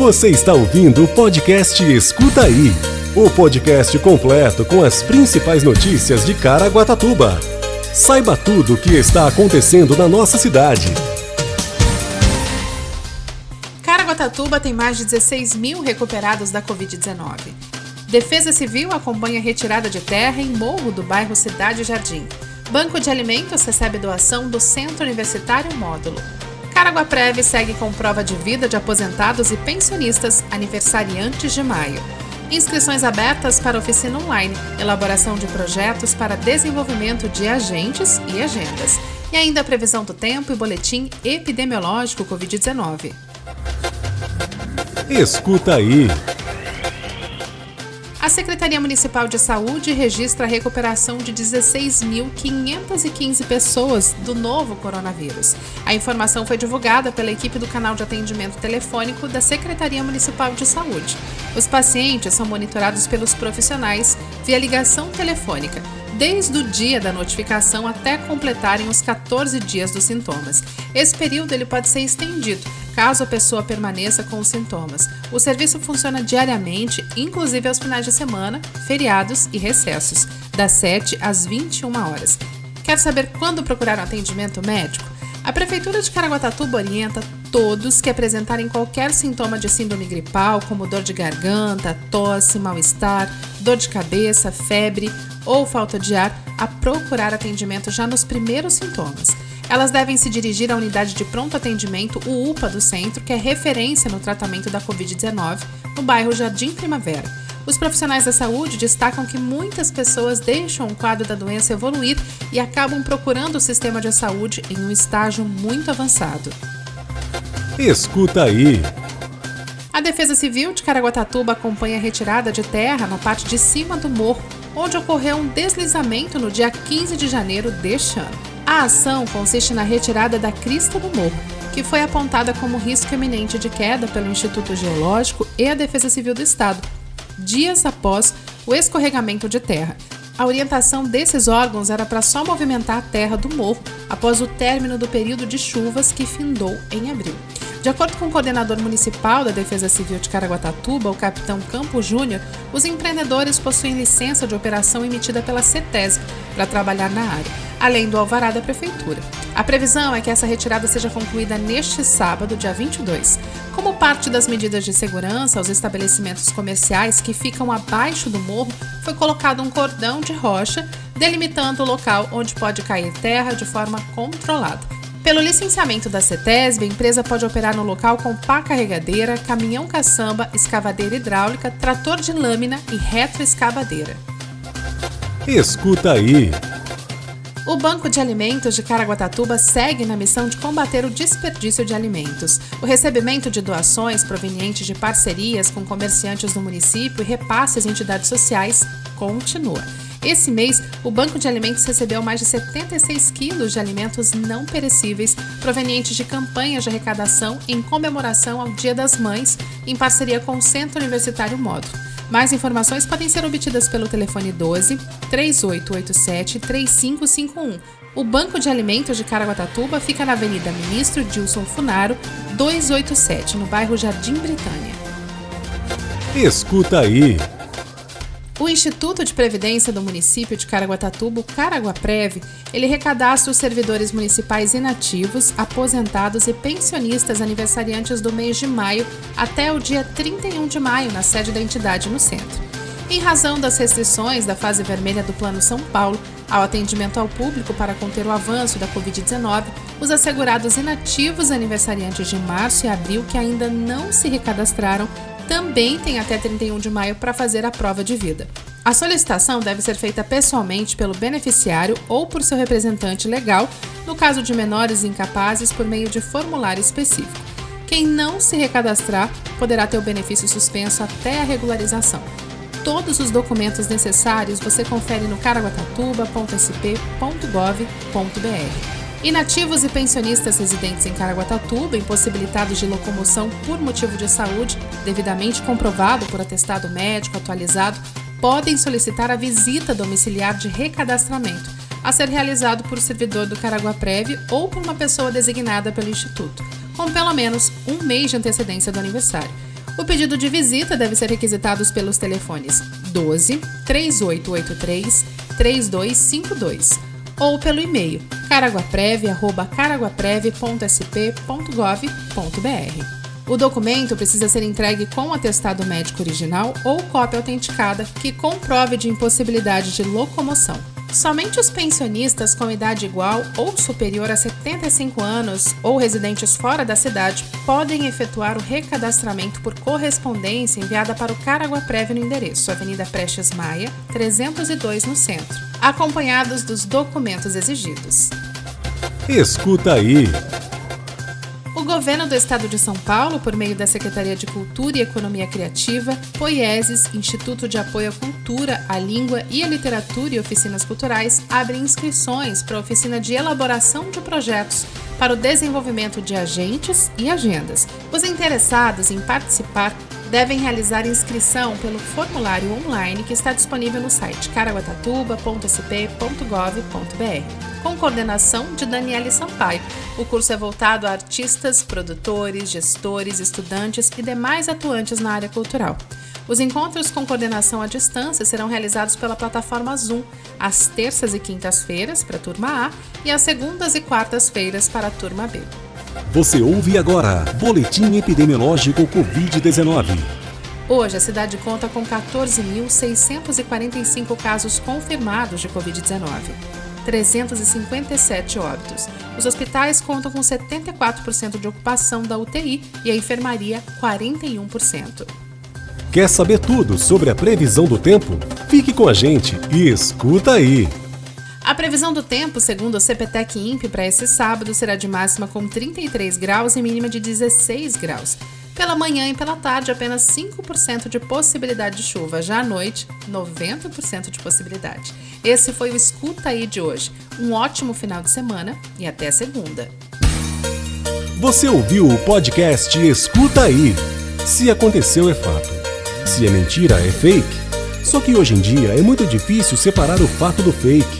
Você está ouvindo o podcast Escuta Aí o podcast completo com as principais notícias de Caraguatatuba. Saiba tudo o que está acontecendo na nossa cidade. Caraguatatuba tem mais de 16 mil recuperados da Covid-19. Defesa Civil acompanha retirada de terra em morro do bairro Cidade Jardim. Banco de Alimentos recebe doação do Centro Universitário Módulo. Caraguaprev segue com prova de vida de aposentados e pensionistas aniversariantes de maio. Inscrições abertas para oficina online, elaboração de projetos para desenvolvimento de agentes e agendas. E ainda a previsão do tempo e boletim epidemiológico Covid-19. Escuta aí. A Secretaria Municipal de Saúde registra a recuperação de 16.515 pessoas do novo coronavírus. A informação foi divulgada pela equipe do canal de atendimento telefônico da Secretaria Municipal de Saúde. Os pacientes são monitorados pelos profissionais via ligação telefônica desde o dia da notificação até completarem os 14 dias dos sintomas. Esse período ele pode ser estendido caso a pessoa permaneça com os sintomas. O serviço funciona diariamente, inclusive aos finais de semana, feriados e recessos, das 7 às 21 horas. Quer saber quando procurar um atendimento médico? A Prefeitura de Caraguatatuba orienta todos que apresentarem qualquer sintoma de síndrome gripal, como dor de garganta, tosse, mal-estar, dor de cabeça, febre ou falta de ar, a procurar atendimento já nos primeiros sintomas. Elas devem se dirigir à unidade de pronto atendimento, o UPA do centro, que é referência no tratamento da Covid-19, no bairro Jardim Primavera. Os profissionais da saúde destacam que muitas pessoas deixam o quadro da doença evoluir e acabam procurando o sistema de saúde em um estágio muito avançado. Escuta aí. A Defesa Civil de Caraguatatuba acompanha a retirada de terra na parte de cima do morro, onde ocorreu um deslizamento no dia 15 de janeiro deste ano. A ação consiste na retirada da crista do morro, que foi apontada como risco iminente de queda pelo Instituto Geológico e a Defesa Civil do Estado, dias após o escorregamento de terra. A orientação desses órgãos era para só movimentar a terra do morro após o término do período de chuvas que findou em abril. De acordo com o coordenador municipal da Defesa Civil de Caraguatatuba, o capitão Campo Júnior, os empreendedores possuem licença de operação emitida pela CETESB para trabalhar na área, além do alvará da prefeitura. A previsão é que essa retirada seja concluída neste sábado, dia 22. Como parte das medidas de segurança aos estabelecimentos comerciais que ficam abaixo do morro, foi colocado um cordão de rocha delimitando o local onde pode cair terra de forma controlada. Pelo licenciamento da CETESB, a empresa pode operar no local com pá carregadeira, caminhão caçamba, escavadeira hidráulica, trator de lâmina e retroescavadeira. Escuta aí. O Banco de Alimentos de Caraguatatuba segue na missão de combater o desperdício de alimentos. O recebimento de doações provenientes de parcerias com comerciantes do município e repasses a entidades sociais continua. Esse mês, o Banco de Alimentos recebeu mais de 76 quilos de alimentos não perecíveis provenientes de campanhas de arrecadação em comemoração ao Dia das Mães, em parceria com o Centro Universitário Módulo. Mais informações podem ser obtidas pelo telefone 12 3887 3551. O Banco de Alimentos de Caraguatatuba fica na Avenida Ministro Dilson Funaro, 287, no bairro Jardim Britânia. Escuta aí. O Instituto de Previdência do município de Caraguatatuba, Caraguaprev, ele recadastra os servidores municipais inativos, aposentados e pensionistas aniversariantes do mês de maio até o dia 31 de maio na sede da entidade no centro. Em razão das restrições da fase vermelha do Plano São Paulo ao atendimento ao público para conter o avanço da Covid-19, os assegurados inativos aniversariantes de março e abril que ainda não se recadastraram também tem até 31 de maio para fazer a prova de vida. A solicitação deve ser feita pessoalmente pelo beneficiário ou por seu representante legal, no caso de menores incapazes, por meio de formulário específico. Quem não se recadastrar poderá ter o benefício suspenso até a regularização. Todos os documentos necessários você confere no caraguatatuba.sp.gov.br. Inativos e pensionistas residentes em Caraguatatuba, impossibilitados de locomoção por motivo de saúde, devidamente comprovado por atestado médico atualizado, podem solicitar a visita domiciliar de recadastramento, a ser realizado por servidor do Caraguaprev ou por uma pessoa designada pelo Instituto, com pelo menos um mês de antecedência do aniversário. O pedido de visita deve ser requisitado pelos telefones 12 3883 3252 ou pelo e-mail caraguaprev@caraguaprev.sp.gov.br. O documento precisa ser entregue com atestado médico original ou cópia autenticada que comprove de impossibilidade de locomoção. Somente os pensionistas com idade igual ou superior a 75 anos ou residentes fora da cidade podem efetuar o recadastramento por correspondência enviada para o Caraguaprev no endereço Avenida Prestes Maia, 302 no centro, acompanhados dos documentos exigidos. Escuta aí! O governo do estado de São Paulo, por meio da Secretaria de Cultura e Economia Criativa, Poieses, Instituto de Apoio à Cultura, à Língua e à Literatura e Oficinas Culturais, abre inscrições para a oficina de elaboração de projetos para o desenvolvimento de agentes e agendas. Os interessados em participar devem realizar inscrição pelo formulário online que está disponível no site caraguatatuba.sp.gov.br com coordenação de Daniele Sampaio. O curso é voltado a artistas, produtores, gestores, estudantes e demais atuantes na área cultural. Os encontros com coordenação à distância serão realizados pela plataforma Zoom, às terças e quintas-feiras para a turma A e às segundas e quartas-feiras para a turma B. Você ouve agora Boletim Epidemiológico Covid-19. Hoje, a cidade conta com 14.645 casos confirmados de Covid-19. 357 óbitos. Os hospitais contam com 74% de ocupação da UTI e a enfermaria 41%. Quer saber tudo sobre a previsão do tempo? Fique com a gente e escuta aí! A previsão do tempo, segundo o CPTEC INPE, para esse sábado será de máxima com 33 graus e mínima de 16 graus. Pela manhã e pela tarde, apenas 5% de possibilidade de chuva. Já à noite, 90% de possibilidade. Esse foi o Escuta aí de hoje. Um ótimo final de semana e até segunda. Você ouviu o podcast Escuta aí. Se aconteceu é fato. Se é mentira é fake. Só que hoje em dia é muito difícil separar o fato do fake,